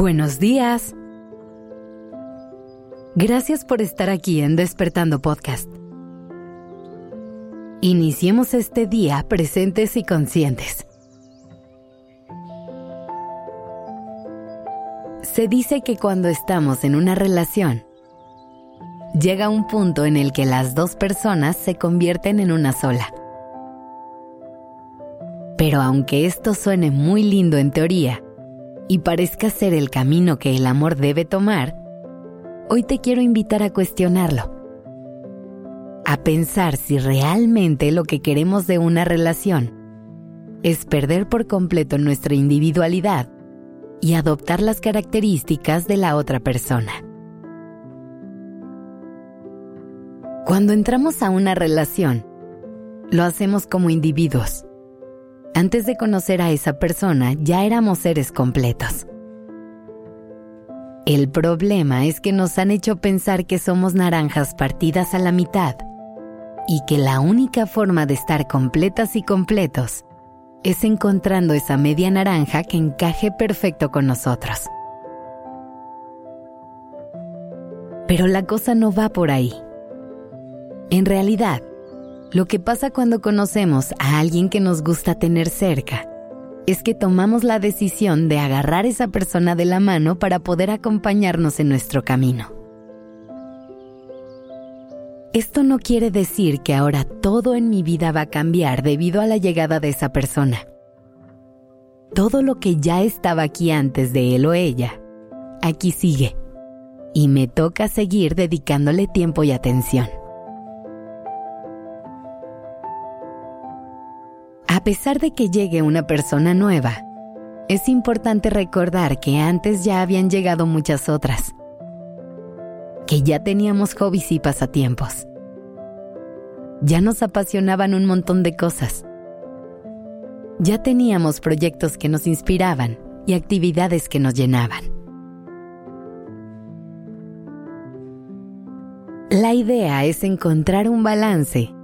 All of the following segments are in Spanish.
Buenos días. Gracias por estar aquí en Despertando Podcast. Iniciemos este día presentes y conscientes. Se dice que cuando estamos en una relación, llega un punto en el que las dos personas se convierten en una sola. Pero aunque esto suene muy lindo en teoría, y parezca ser el camino que el amor debe tomar, hoy te quiero invitar a cuestionarlo. A pensar si realmente lo que queremos de una relación es perder por completo nuestra individualidad y adoptar las características de la otra persona. Cuando entramos a una relación, lo hacemos como individuos antes de conocer a esa persona ya éramos seres completos. El problema es que nos han hecho pensar que somos naranjas partidas a la mitad y que la única forma de estar completas y completos es encontrando esa media naranja que encaje perfecto con nosotros. Pero la cosa no va por ahí. En realidad, lo que pasa cuando conocemos a alguien que nos gusta tener cerca es que tomamos la decisión de agarrar a esa persona de la mano para poder acompañarnos en nuestro camino. Esto no quiere decir que ahora todo en mi vida va a cambiar debido a la llegada de esa persona. Todo lo que ya estaba aquí antes de él o ella, aquí sigue. Y me toca seguir dedicándole tiempo y atención. A pesar de que llegue una persona nueva, es importante recordar que antes ya habían llegado muchas otras, que ya teníamos hobbies y pasatiempos. Ya nos apasionaban un montón de cosas. Ya teníamos proyectos que nos inspiraban y actividades que nos llenaban. La idea es encontrar un balance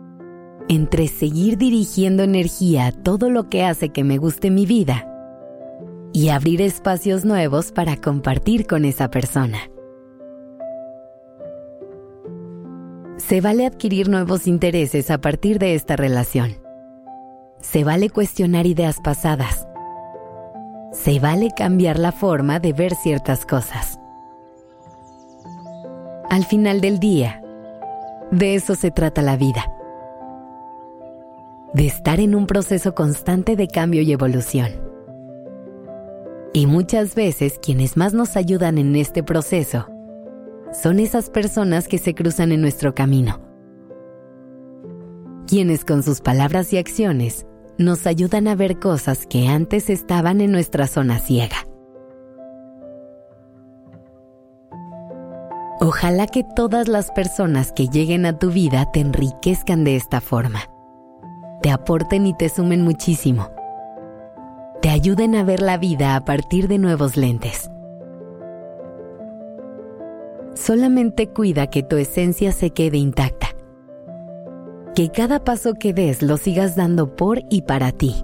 entre seguir dirigiendo energía a todo lo que hace que me guste mi vida y abrir espacios nuevos para compartir con esa persona. Se vale adquirir nuevos intereses a partir de esta relación. Se vale cuestionar ideas pasadas. Se vale cambiar la forma de ver ciertas cosas. Al final del día, de eso se trata la vida de estar en un proceso constante de cambio y evolución. Y muchas veces quienes más nos ayudan en este proceso son esas personas que se cruzan en nuestro camino, quienes con sus palabras y acciones nos ayudan a ver cosas que antes estaban en nuestra zona ciega. Ojalá que todas las personas que lleguen a tu vida te enriquezcan de esta forma te aporten y te sumen muchísimo. Te ayuden a ver la vida a partir de nuevos lentes. Solamente cuida que tu esencia se quede intacta. Que cada paso que des lo sigas dando por y para ti.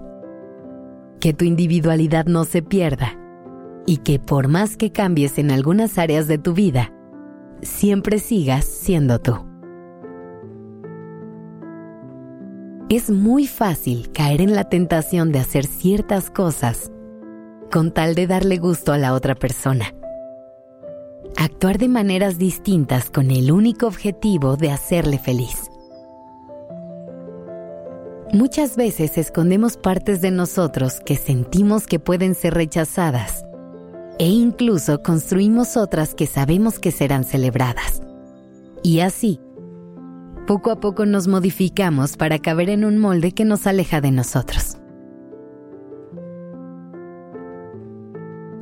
Que tu individualidad no se pierda y que por más que cambies en algunas áreas de tu vida, siempre sigas siendo tú. Es muy fácil caer en la tentación de hacer ciertas cosas con tal de darle gusto a la otra persona. Actuar de maneras distintas con el único objetivo de hacerle feliz. Muchas veces escondemos partes de nosotros que sentimos que pueden ser rechazadas e incluso construimos otras que sabemos que serán celebradas. Y así, poco a poco nos modificamos para caber en un molde que nos aleja de nosotros.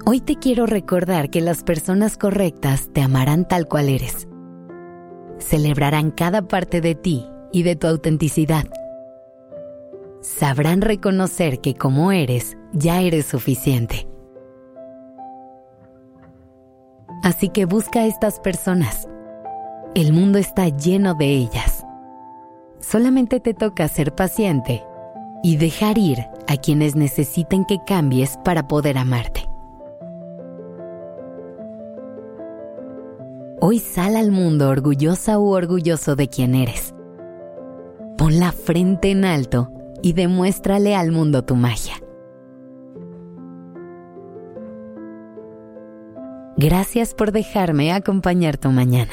Hoy te quiero recordar que las personas correctas te amarán tal cual eres. Celebrarán cada parte de ti y de tu autenticidad. Sabrán reconocer que como eres, ya eres suficiente. Así que busca a estas personas. El mundo está lleno de ellas solamente te toca ser paciente y dejar ir a quienes necesiten que cambies para poder amarte. Hoy sal al mundo orgullosa u orgulloso de quien eres. Pon la frente en alto y demuéstrale al mundo tu magia. Gracias por dejarme acompañar tu mañana.